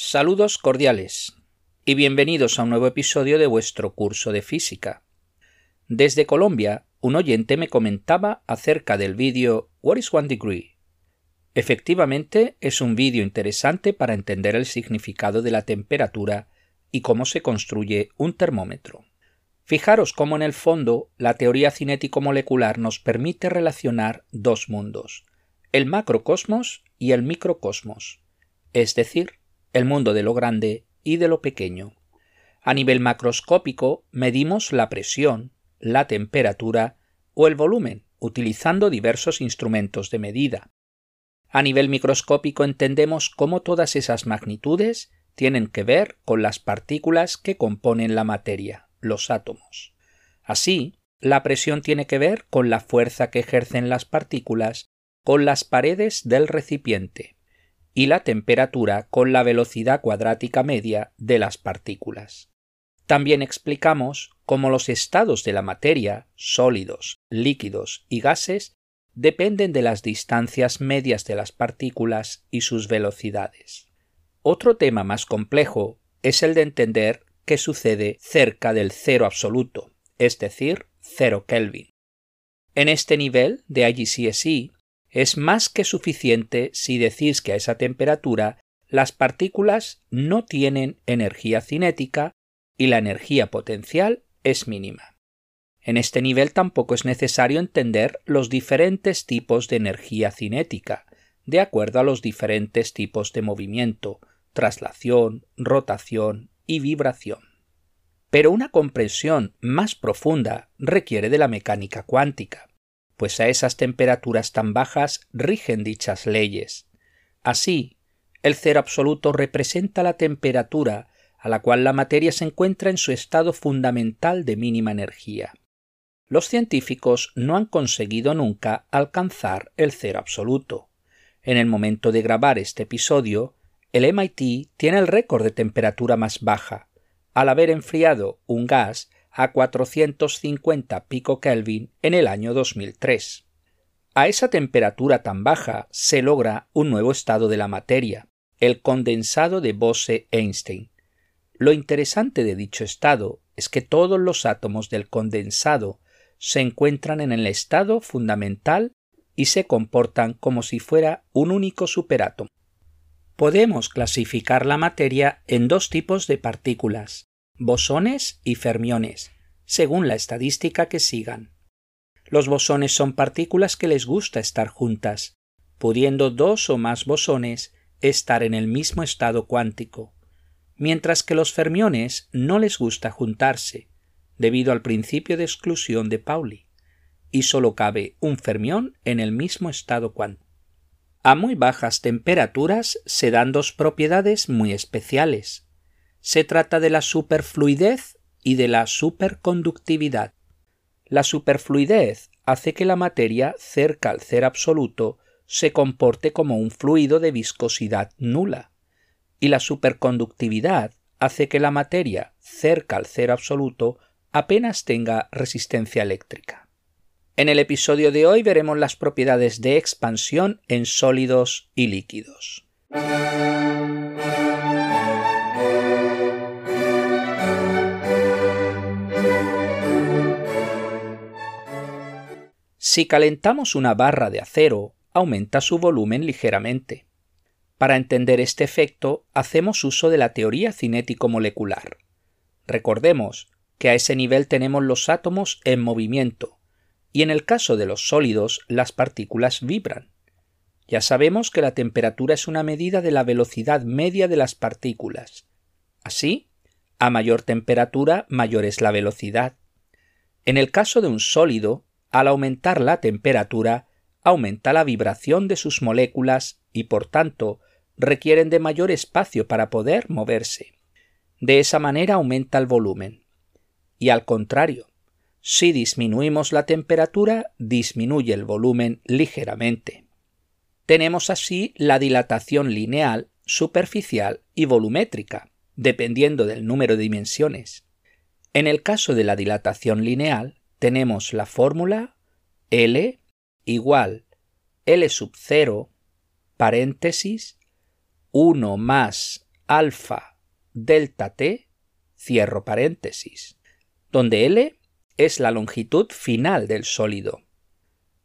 Saludos cordiales y bienvenidos a un nuevo episodio de vuestro curso de física. Desde Colombia, un oyente me comentaba acerca del vídeo What is One Degree? Efectivamente, es un vídeo interesante para entender el significado de la temperatura y cómo se construye un termómetro. Fijaros cómo en el fondo la teoría cinético-molecular nos permite relacionar dos mundos, el macrocosmos y el microcosmos, es decir, el mundo de lo grande y de lo pequeño. A nivel macroscópico medimos la presión, la temperatura o el volumen, utilizando diversos instrumentos de medida. A nivel microscópico entendemos cómo todas esas magnitudes tienen que ver con las partículas que componen la materia los átomos. Así, la presión tiene que ver con la fuerza que ejercen las partículas con las paredes del recipiente y la temperatura con la velocidad cuadrática media de las partículas. También explicamos cómo los estados de la materia, sólidos, líquidos y gases, dependen de las distancias medias de las partículas y sus velocidades. Otro tema más complejo es el de entender que sucede cerca del cero absoluto, es decir, cero Kelvin. En este nivel de IGCSE es más que suficiente si decís que a esa temperatura las partículas no tienen energía cinética y la energía potencial es mínima. En este nivel tampoco es necesario entender los diferentes tipos de energía cinética, de acuerdo a los diferentes tipos de movimiento, traslación, rotación y vibración. Pero una comprensión más profunda requiere de la mecánica cuántica, pues a esas temperaturas tan bajas rigen dichas leyes. Así, el cero absoluto representa la temperatura a la cual la materia se encuentra en su estado fundamental de mínima energía. Los científicos no han conseguido nunca alcanzar el cero absoluto. En el momento de grabar este episodio, el MIT tiene el récord de temperatura más baja, al haber enfriado un gas a 450 pico Kelvin en el año 2003. A esa temperatura tan baja se logra un nuevo estado de la materia, el condensado de Bose-Einstein. Lo interesante de dicho estado es que todos los átomos del condensado se encuentran en el estado fundamental y se comportan como si fuera un único superátomo. Podemos clasificar la materia en dos tipos de partículas, bosones y fermiones, según la estadística que sigan. Los bosones son partículas que les gusta estar juntas, pudiendo dos o más bosones estar en el mismo estado cuántico, mientras que los fermiones no les gusta juntarse, debido al principio de exclusión de Pauli, y solo cabe un fermión en el mismo estado cuántico. A muy bajas temperaturas se dan dos propiedades muy especiales. Se trata de la superfluidez y de la superconductividad. La superfluidez hace que la materia cerca al cero absoluto se comporte como un fluido de viscosidad nula, y la superconductividad hace que la materia cerca al cero absoluto apenas tenga resistencia eléctrica. En el episodio de hoy veremos las propiedades de expansión en sólidos y líquidos. Si calentamos una barra de acero, aumenta su volumen ligeramente. Para entender este efecto, hacemos uso de la teoría cinético-molecular. Recordemos que a ese nivel tenemos los átomos en movimiento, y en el caso de los sólidos las partículas vibran. Ya sabemos que la temperatura es una medida de la velocidad media de las partículas. Así, a mayor temperatura, mayor es la velocidad. En el caso de un sólido, al aumentar la temperatura, aumenta la vibración de sus moléculas y por tanto requieren de mayor espacio para poder moverse. De esa manera aumenta el volumen. Y al contrario, si disminuimos la temperatura, disminuye el volumen ligeramente. Tenemos así la dilatación lineal, superficial y volumétrica, dependiendo del número de dimensiones. En el caso de la dilatación lineal, tenemos la fórmula L igual L sub 0 paréntesis 1 más alfa delta t, cierro paréntesis, donde L es la longitud final del sólido.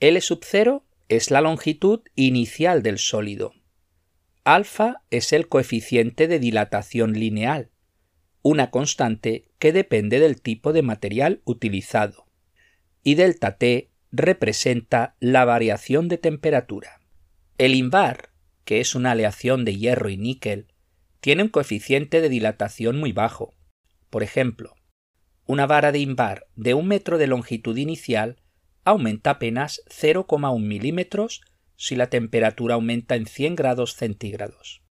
L sub 0 es la longitud inicial del sólido. Alfa es el coeficiente de dilatación lineal, una constante que depende del tipo de material utilizado. Y delta T representa la variación de temperatura. El invar, que es una aleación de hierro y níquel, tiene un coeficiente de dilatación muy bajo. Por ejemplo, una vara de invar de un metro de longitud inicial aumenta apenas 0,1 milímetros si la temperatura aumenta en 100 grados centígrados.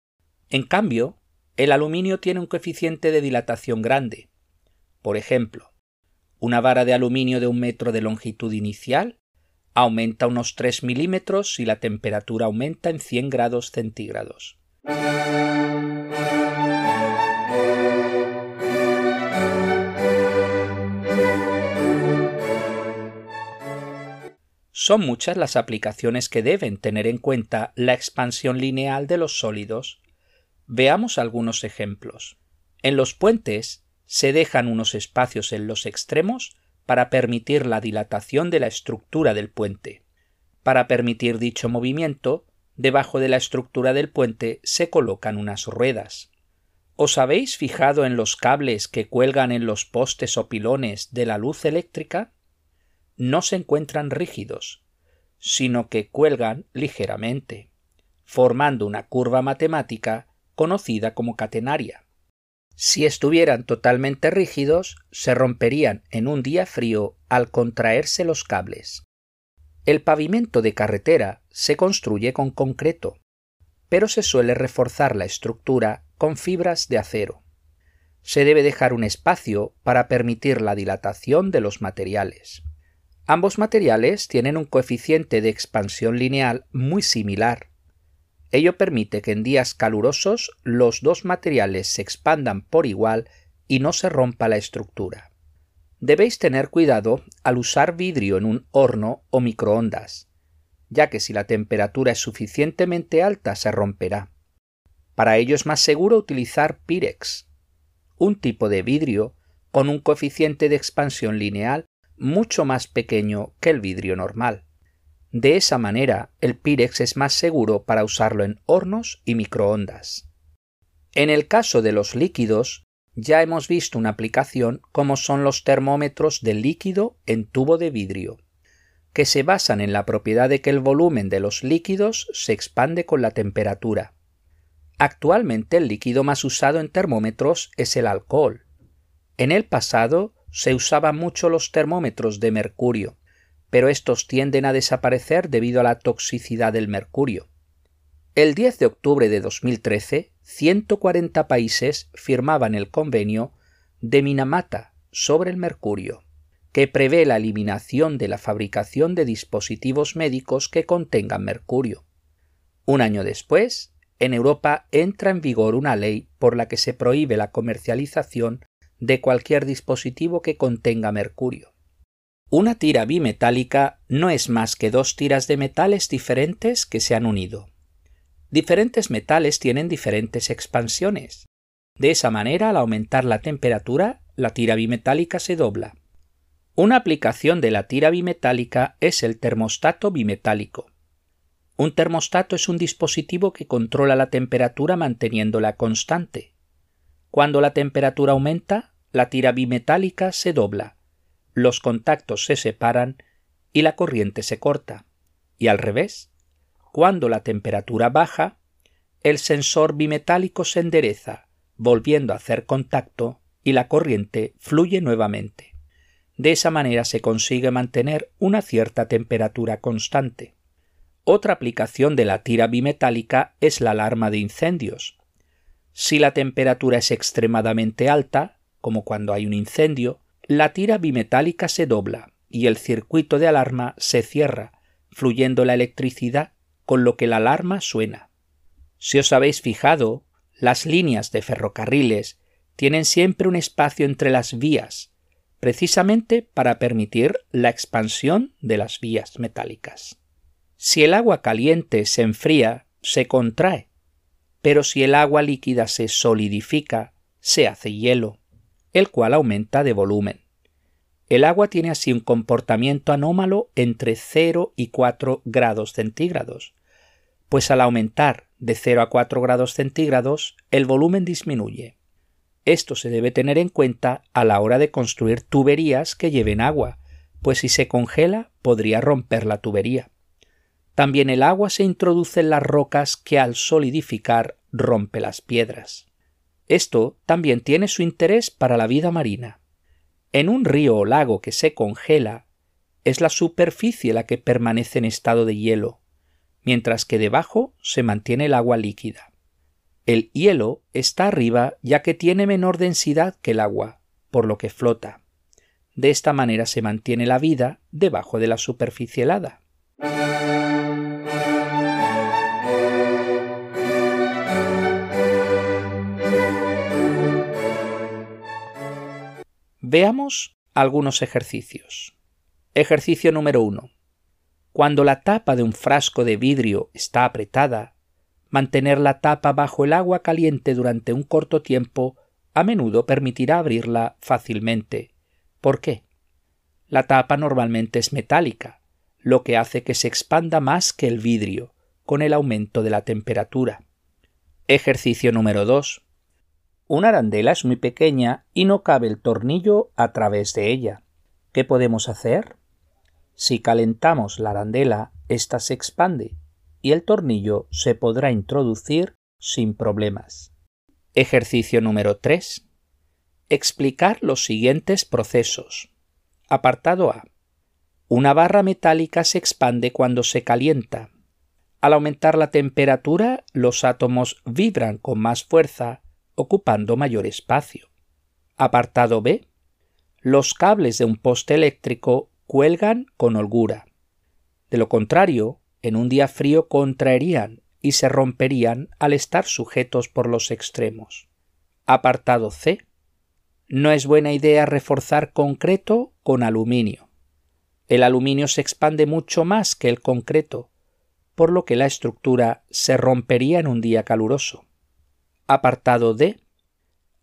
En cambio, el aluminio tiene un coeficiente de dilatación grande. Por ejemplo, una vara de aluminio de un metro de longitud inicial aumenta unos 3 milímetros si la temperatura aumenta en 100 grados centígrados. Son muchas las aplicaciones que deben tener en cuenta la expansión lineal de los sólidos Veamos algunos ejemplos. En los puentes se dejan unos espacios en los extremos para permitir la dilatación de la estructura del puente. Para permitir dicho movimiento, debajo de la estructura del puente se colocan unas ruedas. ¿Os habéis fijado en los cables que cuelgan en los postes o pilones de la luz eléctrica? No se encuentran rígidos, sino que cuelgan ligeramente, formando una curva matemática conocida como catenaria. Si estuvieran totalmente rígidos, se romperían en un día frío al contraerse los cables. El pavimento de carretera se construye con concreto, pero se suele reforzar la estructura con fibras de acero. Se debe dejar un espacio para permitir la dilatación de los materiales. Ambos materiales tienen un coeficiente de expansión lineal muy similar, Ello permite que en días calurosos los dos materiales se expandan por igual y no se rompa la estructura. Debéis tener cuidado al usar vidrio en un horno o microondas, ya que si la temperatura es suficientemente alta se romperá. Para ello es más seguro utilizar Pirex, un tipo de vidrio con un coeficiente de expansión lineal mucho más pequeño que el vidrio normal. De esa manera, el Pirex es más seguro para usarlo en hornos y microondas. En el caso de los líquidos, ya hemos visto una aplicación como son los termómetros de líquido en tubo de vidrio, que se basan en la propiedad de que el volumen de los líquidos se expande con la temperatura. Actualmente el líquido más usado en termómetros es el alcohol. En el pasado se usaban mucho los termómetros de mercurio, pero estos tienden a desaparecer debido a la toxicidad del mercurio. El 10 de octubre de 2013, 140 países firmaban el convenio de Minamata sobre el mercurio, que prevé la eliminación de la fabricación de dispositivos médicos que contengan mercurio. Un año después, en Europa entra en vigor una ley por la que se prohíbe la comercialización de cualquier dispositivo que contenga mercurio. Una tira bimetálica no es más que dos tiras de metales diferentes que se han unido. Diferentes metales tienen diferentes expansiones. De esa manera, al aumentar la temperatura, la tira bimetálica se dobla. Una aplicación de la tira bimetálica es el termostato bimetálico. Un termostato es un dispositivo que controla la temperatura manteniéndola constante. Cuando la temperatura aumenta, la tira bimetálica se dobla los contactos se separan y la corriente se corta. Y al revés, cuando la temperatura baja, el sensor bimetálico se endereza, volviendo a hacer contacto y la corriente fluye nuevamente. De esa manera se consigue mantener una cierta temperatura constante. Otra aplicación de la tira bimetálica es la alarma de incendios. Si la temperatura es extremadamente alta, como cuando hay un incendio, la tira bimetálica se dobla y el circuito de alarma se cierra, fluyendo la electricidad, con lo que la alarma suena. Si os habéis fijado, las líneas de ferrocarriles tienen siempre un espacio entre las vías, precisamente para permitir la expansión de las vías metálicas. Si el agua caliente se enfría, se contrae, pero si el agua líquida se solidifica, se hace hielo, el cual aumenta de volumen. El agua tiene así un comportamiento anómalo entre 0 y 4 grados centígrados, pues al aumentar de 0 a 4 grados centígrados el volumen disminuye. Esto se debe tener en cuenta a la hora de construir tuberías que lleven agua, pues si se congela podría romper la tubería. También el agua se introduce en las rocas que al solidificar rompe las piedras. Esto también tiene su interés para la vida marina. En un río o lago que se congela, es la superficie la que permanece en estado de hielo, mientras que debajo se mantiene el agua líquida. El hielo está arriba ya que tiene menor densidad que el agua, por lo que flota. De esta manera se mantiene la vida debajo de la superficie helada. Veamos algunos ejercicios. Ejercicio número 1. Cuando la tapa de un frasco de vidrio está apretada, mantener la tapa bajo el agua caliente durante un corto tiempo a menudo permitirá abrirla fácilmente. ¿Por qué? La tapa normalmente es metálica, lo que hace que se expanda más que el vidrio, con el aumento de la temperatura. Ejercicio número 2. Una arandela es muy pequeña y no cabe el tornillo a través de ella. ¿Qué podemos hacer? Si calentamos la arandela, ésta se expande y el tornillo se podrá introducir sin problemas. Ejercicio número 3. Explicar los siguientes procesos. Apartado A. Una barra metálica se expande cuando se calienta. Al aumentar la temperatura, los átomos vibran con más fuerza ocupando mayor espacio. Apartado B. Los cables de un poste eléctrico cuelgan con holgura. De lo contrario, en un día frío contraerían y se romperían al estar sujetos por los extremos. Apartado C. No es buena idea reforzar concreto con aluminio. El aluminio se expande mucho más que el concreto, por lo que la estructura se rompería en un día caluroso. Apartado D.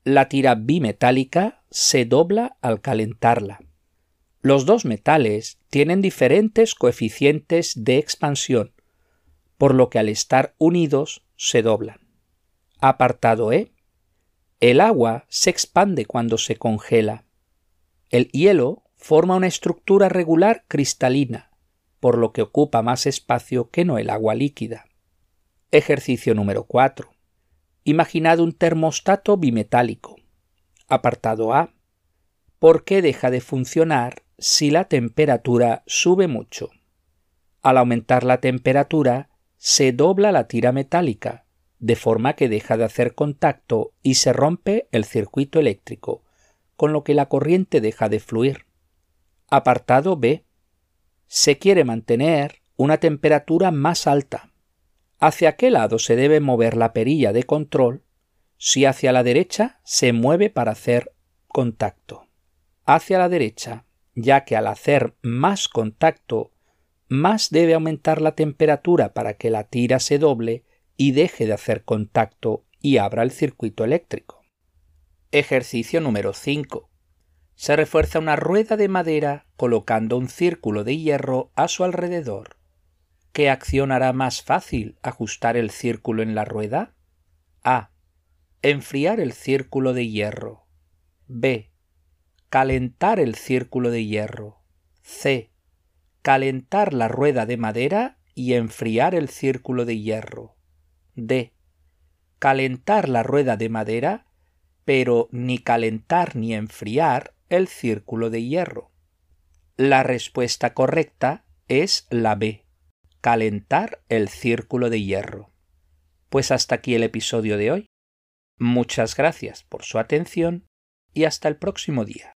La tira bimetálica se dobla al calentarla. Los dos metales tienen diferentes coeficientes de expansión, por lo que al estar unidos se doblan. Apartado E. El agua se expande cuando se congela. El hielo forma una estructura regular cristalina, por lo que ocupa más espacio que no el agua líquida. Ejercicio número 4. Imaginad un termostato bimetálico. Apartado A. ¿Por qué deja de funcionar si la temperatura sube mucho? Al aumentar la temperatura, se dobla la tira metálica, de forma que deja de hacer contacto y se rompe el circuito eléctrico, con lo que la corriente deja de fluir. Apartado B. Se quiere mantener una temperatura más alta hacia qué lado se debe mover la perilla de control si hacia la derecha se mueve para hacer contacto. Hacia la derecha, ya que al hacer más contacto, más debe aumentar la temperatura para que la tira se doble y deje de hacer contacto y abra el circuito eléctrico. Ejercicio número 5. Se refuerza una rueda de madera colocando un círculo de hierro a su alrededor. ¿Qué acción hará más fácil ajustar el círculo en la rueda? A. Enfriar el círculo de hierro. B. Calentar el círculo de hierro. C. Calentar la rueda de madera y enfriar el círculo de hierro. D. Calentar la rueda de madera, pero ni calentar ni enfriar el círculo de hierro. La respuesta correcta es la B calentar el círculo de hierro. Pues hasta aquí el episodio de hoy. Muchas gracias por su atención y hasta el próximo día.